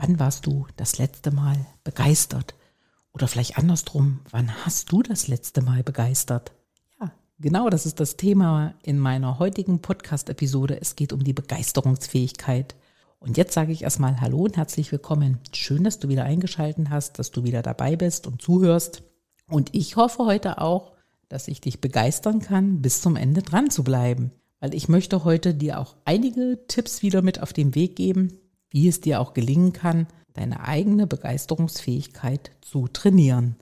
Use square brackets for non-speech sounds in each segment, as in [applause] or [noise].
Wann warst du das letzte Mal begeistert? Oder vielleicht andersrum, wann hast du das letzte Mal begeistert? Ja, genau das ist das Thema in meiner heutigen Podcast-Episode. Es geht um die Begeisterungsfähigkeit. Und jetzt sage ich erstmal Hallo und herzlich willkommen. Schön, dass du wieder eingeschalten hast, dass du wieder dabei bist und zuhörst. Und ich hoffe heute auch, dass ich dich begeistern kann, bis zum Ende dran zu bleiben. Weil ich möchte heute dir auch einige Tipps wieder mit auf den Weg geben, wie es dir auch gelingen kann, deine eigene Begeisterungsfähigkeit zu trainieren.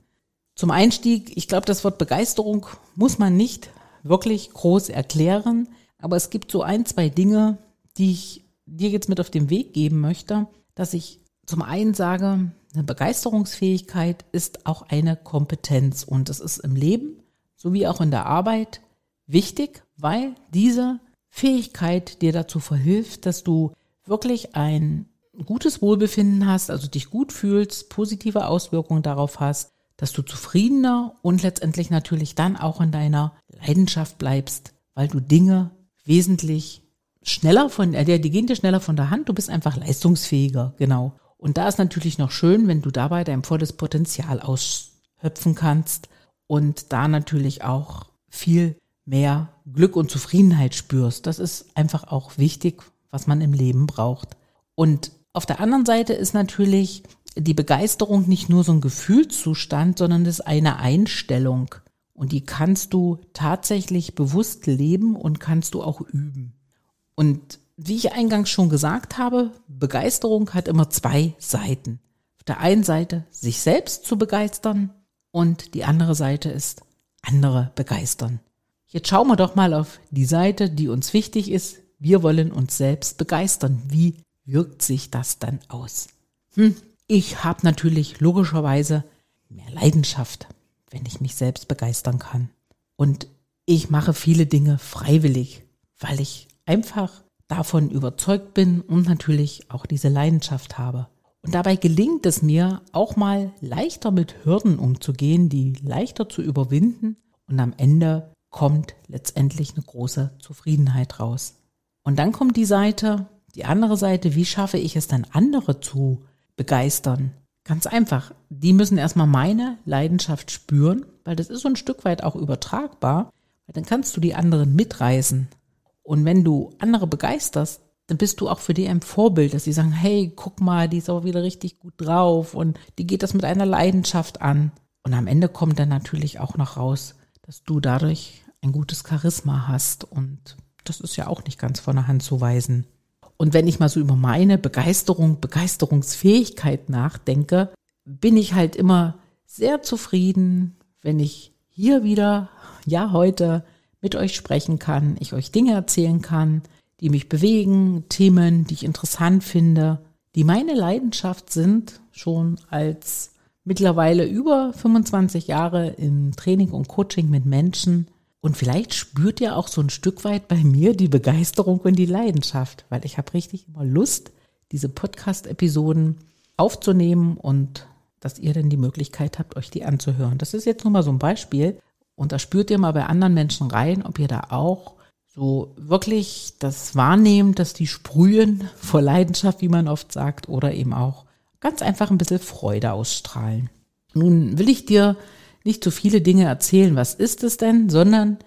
Zum Einstieg, ich glaube, das Wort Begeisterung muss man nicht wirklich groß erklären, aber es gibt so ein, zwei Dinge, die ich dir jetzt mit auf den Weg geben möchte, dass ich zum einen sage, eine Begeisterungsfähigkeit ist auch eine Kompetenz und es ist im Leben sowie auch in der Arbeit wichtig, weil diese Fähigkeit dir dazu verhilft, dass du wirklich ein gutes Wohlbefinden hast, also dich gut fühlst, positive Auswirkungen darauf hast, dass du zufriedener und letztendlich natürlich dann auch in deiner Leidenschaft bleibst, weil du Dinge wesentlich schneller von, äh, die gehen dir schneller von der Hand, du bist einfach leistungsfähiger, genau. Und da ist natürlich noch schön, wenn du dabei dein volles Potenzial aushöpfen kannst und da natürlich auch viel mehr Glück und Zufriedenheit spürst. Das ist einfach auch wichtig, was man im Leben braucht. Und auf der anderen Seite ist natürlich die Begeisterung nicht nur so ein Gefühlszustand, sondern es ist eine Einstellung. Und die kannst du tatsächlich bewusst leben und kannst du auch üben. Und wie ich eingangs schon gesagt habe, Begeisterung hat immer zwei Seiten. Auf der einen Seite sich selbst zu begeistern und die andere Seite ist andere begeistern. Jetzt schauen wir doch mal auf die Seite, die uns wichtig ist. Wir wollen uns selbst begeistern. Wie wirkt sich das dann aus? Hm, ich habe natürlich logischerweise mehr Leidenschaft, wenn ich mich selbst begeistern kann. Und ich mache viele Dinge freiwillig, weil ich einfach davon überzeugt bin und natürlich auch diese Leidenschaft habe. Und dabei gelingt es mir auch mal leichter mit Hürden umzugehen, die leichter zu überwinden und am Ende kommt letztendlich eine große Zufriedenheit raus. Und dann kommt die Seite, die andere Seite, wie schaffe ich es dann andere zu begeistern? Ganz einfach, die müssen erstmal meine Leidenschaft spüren, weil das ist so ein Stück weit auch übertragbar, weil dann kannst du die anderen mitreißen. Und wenn du andere begeisterst, dann bist du auch für die ein Vorbild, dass sie sagen, hey, guck mal, die ist auch wieder richtig gut drauf und die geht das mit einer Leidenschaft an. Und am Ende kommt dann natürlich auch noch raus, dass du dadurch ein gutes Charisma hast und das ist ja auch nicht ganz von der Hand zu weisen. Und wenn ich mal so über meine Begeisterung, Begeisterungsfähigkeit nachdenke, bin ich halt immer sehr zufrieden, wenn ich hier wieder, ja heute, mit euch sprechen kann, ich euch Dinge erzählen kann, die mich bewegen, Themen, die ich interessant finde, die meine Leidenschaft sind, schon als mittlerweile über 25 Jahre im Training und Coaching mit Menschen. Und vielleicht spürt ihr auch so ein Stück weit bei mir die Begeisterung und die Leidenschaft, weil ich habe richtig immer Lust, diese Podcast-Episoden aufzunehmen und dass ihr dann die Möglichkeit habt, euch die anzuhören. Das ist jetzt nur mal so ein Beispiel. Und da spürt ihr mal bei anderen Menschen rein, ob ihr da auch so wirklich das wahrnehmt, dass die sprühen vor Leidenschaft, wie man oft sagt, oder eben auch ganz einfach ein bisschen Freude ausstrahlen. Nun will ich dir nicht zu viele Dinge erzählen, was ist es denn, sondern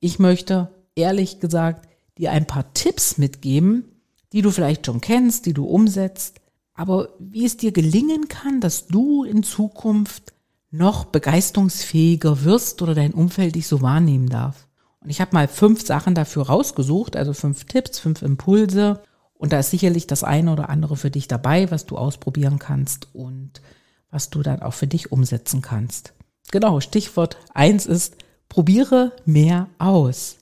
ich möchte ehrlich gesagt dir ein paar Tipps mitgeben, die du vielleicht schon kennst, die du umsetzt, aber wie es dir gelingen kann, dass du in Zukunft noch begeisterungsfähiger wirst oder dein Umfeld dich so wahrnehmen darf. Und ich habe mal fünf Sachen dafür rausgesucht, also fünf Tipps, fünf Impulse, und da ist sicherlich das eine oder andere für dich dabei, was du ausprobieren kannst und was du dann auch für dich umsetzen kannst. Genau, Stichwort eins ist, probiere mehr aus.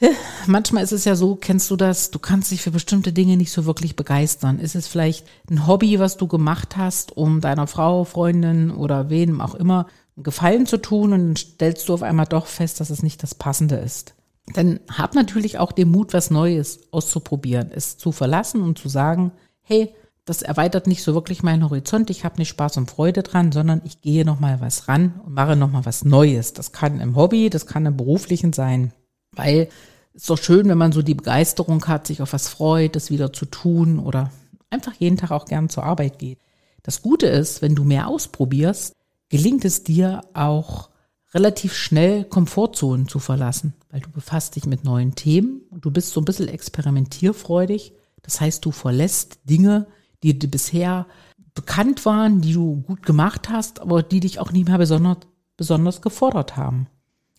[laughs] Manchmal ist es ja so, kennst du das, du kannst dich für bestimmte Dinge nicht so wirklich begeistern. Ist es vielleicht ein Hobby, was du gemacht hast, um deiner Frau, Freundin oder wem auch immer einen Gefallen zu tun und stellst du auf einmal doch fest, dass es nicht das Passende ist. Dann hab natürlich auch den Mut, was Neues auszuprobieren, es zu verlassen und zu sagen, hey, das erweitert nicht so wirklich meinen Horizont, ich habe nicht Spaß und Freude dran, sondern ich gehe nochmal was ran und mache nochmal was Neues. Das kann im Hobby, das kann im beruflichen sein, weil ist doch schön, wenn man so die Begeisterung hat, sich auf was freut, das wieder zu tun oder einfach jeden Tag auch gern zur Arbeit geht. Das Gute ist, wenn du mehr ausprobierst, gelingt es dir auch relativ schnell Komfortzonen zu verlassen, weil du befasst dich mit neuen Themen und du bist so ein bisschen experimentierfreudig. Das heißt, du verlässt Dinge, die dir bisher bekannt waren, die du gut gemacht hast, aber die dich auch nicht mehr besonders, besonders gefordert haben.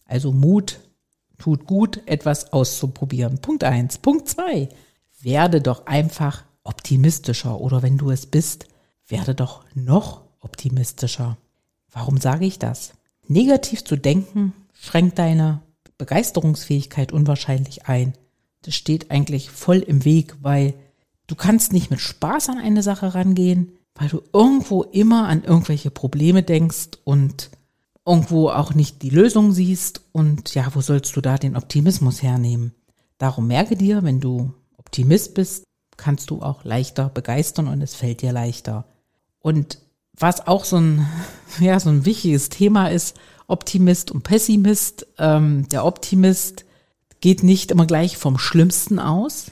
Also Mut, tut gut, etwas auszuprobieren. Punkt eins. Punkt zwei. Werde doch einfach optimistischer oder wenn du es bist, werde doch noch optimistischer. Warum sage ich das? Negativ zu denken schränkt deine Begeisterungsfähigkeit unwahrscheinlich ein. Das steht eigentlich voll im Weg, weil du kannst nicht mit Spaß an eine Sache rangehen, weil du irgendwo immer an irgendwelche Probleme denkst und irgendwo auch nicht die Lösung siehst und ja, wo sollst du da den Optimismus hernehmen? Darum merke dir, wenn du Optimist bist, kannst du auch leichter begeistern und es fällt dir leichter. Und was auch so ein, [laughs] ja, so ein wichtiges Thema ist, Optimist und Pessimist. Ähm, der Optimist geht nicht immer gleich vom Schlimmsten aus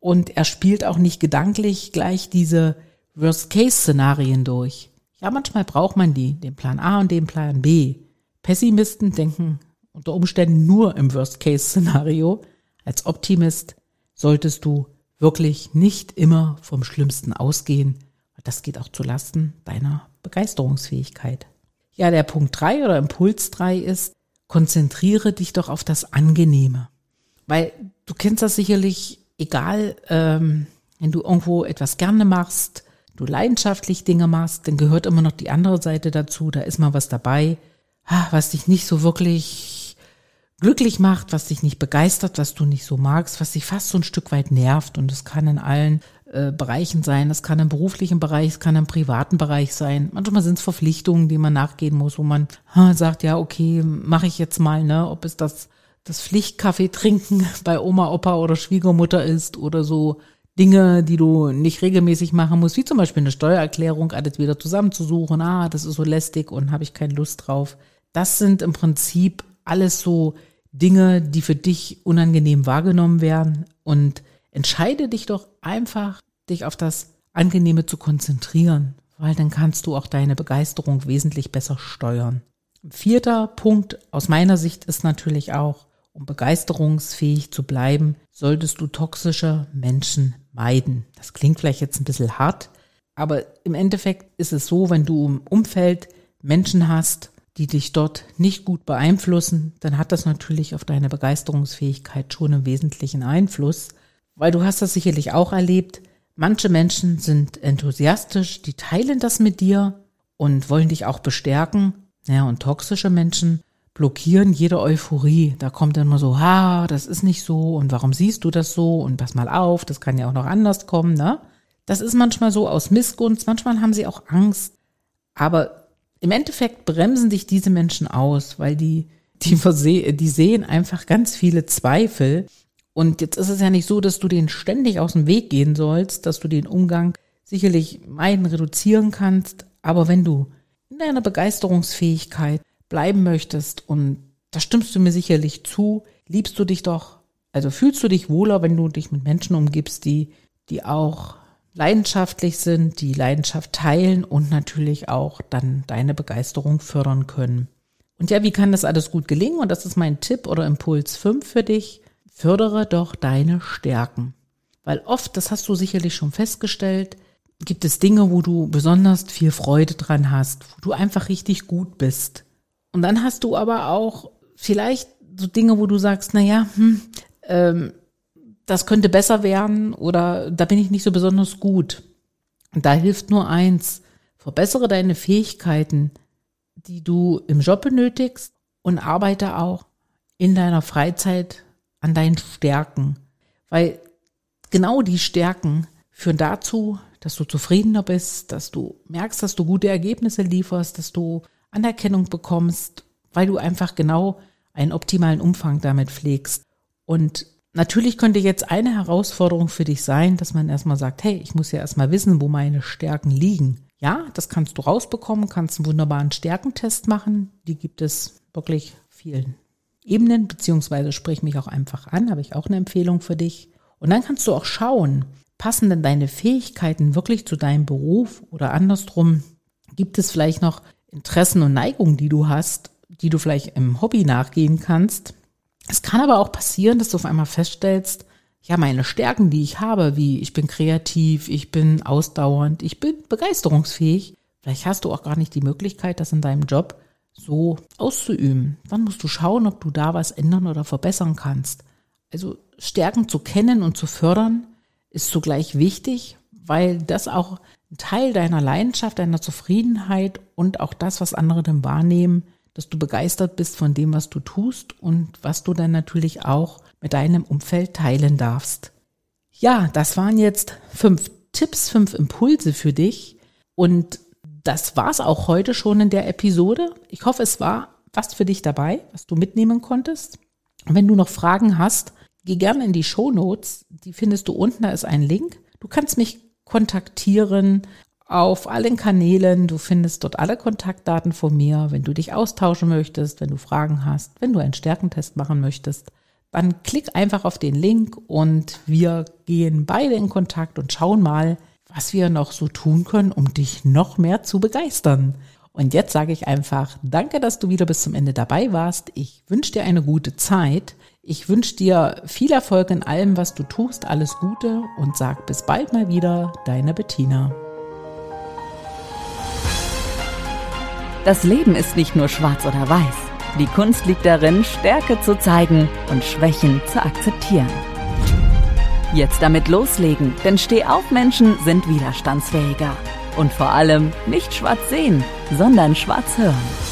und er spielt auch nicht gedanklich gleich diese Worst-Case-Szenarien durch. Ja, manchmal braucht man die, den Plan A und den Plan B. Pessimisten denken unter Umständen nur im Worst-Case-Szenario. Als Optimist solltest du wirklich nicht immer vom Schlimmsten ausgehen. Das geht auch zu Lasten deiner Begeisterungsfähigkeit. Ja, der Punkt drei oder Impuls drei ist, konzentriere dich doch auf das Angenehme. Weil du kennst das sicherlich, egal, ähm, wenn du irgendwo etwas gerne machst, du leidenschaftlich Dinge machst, dann gehört immer noch die andere Seite dazu. Da ist mal was dabei, was dich nicht so wirklich glücklich macht, was dich nicht begeistert, was du nicht so magst, was dich fast so ein Stück weit nervt. Und das kann in allen äh, Bereichen sein. Das kann im beruflichen Bereich, es kann im privaten Bereich sein. Manchmal sind es Verpflichtungen, die man nachgehen muss, wo man sagt, ja, okay, mache ich jetzt mal, ne, ob es das das Pflichtkaffee trinken [laughs] bei Oma, Opa oder Schwiegermutter ist oder so Dinge, die du nicht regelmäßig machen musst, wie zum Beispiel eine Steuererklärung, alles wieder zusammenzusuchen. Ah, das ist so lästig und habe ich keine Lust drauf. Das sind im Prinzip alles so Dinge, die für dich unangenehm wahrgenommen werden. Und entscheide dich doch einfach, dich auf das Angenehme zu konzentrieren, weil dann kannst du auch deine Begeisterung wesentlich besser steuern. Vierter Punkt aus meiner Sicht ist natürlich auch, um begeisterungsfähig zu bleiben, solltest du toxische Menschen meiden. Das klingt vielleicht jetzt ein bisschen hart, aber im Endeffekt ist es so, wenn du im Umfeld Menschen hast, die dich dort nicht gut beeinflussen, dann hat das natürlich auf deine Begeisterungsfähigkeit schon einen wesentlichen Einfluss, weil du hast das sicherlich auch erlebt. Manche Menschen sind enthusiastisch, die teilen das mit dir und wollen dich auch bestärken. Ja, und toxische Menschen blockieren jede Euphorie. Da kommt dann immer so, ha, das ist nicht so und warum siehst du das so und pass mal auf, das kann ja auch noch anders kommen, ne? Das ist manchmal so aus Missgunst, manchmal haben sie auch Angst, aber im Endeffekt bremsen dich diese Menschen aus, weil die, die, [laughs] die sehen einfach ganz viele Zweifel. Und jetzt ist es ja nicht so, dass du den ständig aus dem Weg gehen sollst, dass du den Umgang sicherlich meiden, reduzieren kannst. Aber wenn du in deiner Begeisterungsfähigkeit bleiben möchtest, und da stimmst du mir sicherlich zu, liebst du dich doch, also fühlst du dich wohler, wenn du dich mit Menschen umgibst, die, die auch leidenschaftlich sind, die Leidenschaft teilen und natürlich auch dann deine Begeisterung fördern können. Und ja, wie kann das alles gut gelingen? Und das ist mein Tipp oder Impuls 5 für dich. Fördere doch deine Stärken. Weil oft, das hast du sicherlich schon festgestellt, gibt es Dinge, wo du besonders viel Freude dran hast, wo du einfach richtig gut bist. Und dann hast du aber auch vielleicht so Dinge, wo du sagst, na ja, hm, ähm, das könnte besser werden oder da bin ich nicht so besonders gut. Und da hilft nur eins, verbessere deine Fähigkeiten, die du im Job benötigst und arbeite auch in deiner Freizeit an deinen Stärken, weil genau die Stärken führen dazu, dass du zufriedener bist, dass du merkst, dass du gute Ergebnisse lieferst, dass du Anerkennung bekommst, weil du einfach genau einen optimalen Umfang damit pflegst. Und natürlich könnte jetzt eine Herausforderung für dich sein, dass man erstmal sagt, hey, ich muss ja erstmal wissen, wo meine Stärken liegen. Ja, das kannst du rausbekommen, kannst einen wunderbaren Stärkentest machen. Die gibt es wirklich vielen Ebenen, beziehungsweise sprich mich auch einfach an, habe ich auch eine Empfehlung für dich. Und dann kannst du auch schauen, passen denn deine Fähigkeiten wirklich zu deinem Beruf oder andersrum? Gibt es vielleicht noch Interessen und Neigungen, die du hast, die du vielleicht im Hobby nachgehen kannst? Es kann aber auch passieren, dass du auf einmal feststellst, ja, meine Stärken, die ich habe, wie ich bin kreativ, ich bin ausdauernd, ich bin begeisterungsfähig. Vielleicht hast du auch gar nicht die Möglichkeit, das in deinem Job so auszuüben. Dann musst du schauen, ob du da was ändern oder verbessern kannst. Also Stärken zu kennen und zu fördern ist zugleich wichtig, weil das auch ein Teil deiner Leidenschaft, deiner Zufriedenheit und auch das, was andere dann wahrnehmen, dass du begeistert bist von dem, was du tust und was du dann natürlich auch mit deinem Umfeld teilen darfst. Ja, das waren jetzt fünf Tipps, fünf Impulse für dich und das war's auch heute schon in der Episode. Ich hoffe, es war was für dich dabei, was du mitnehmen konntest. wenn du noch Fragen hast, geh gerne in die Show Notes. Die findest du unten, da ist ein Link. Du kannst mich kontaktieren auf allen Kanälen. Du findest dort alle Kontaktdaten von mir, wenn du dich austauschen möchtest, wenn du Fragen hast, wenn du einen Stärkentest machen möchtest. Dann klick einfach auf den Link und wir gehen beide in Kontakt und schauen mal, was wir noch so tun können, um dich noch mehr zu begeistern. Und jetzt sage ich einfach, danke, dass du wieder bis zum Ende dabei warst. Ich wünsche dir eine gute Zeit. Ich wünsche dir viel Erfolg in allem, was du tust. Alles Gute und sag bis bald mal wieder, deine Bettina. Das Leben ist nicht nur schwarz oder weiß. Die Kunst liegt darin, Stärke zu zeigen und Schwächen zu akzeptieren. Jetzt damit loslegen, denn Stehaufmenschen sind widerstandsfähiger. Und vor allem nicht schwarz sehen, sondern schwarz hören.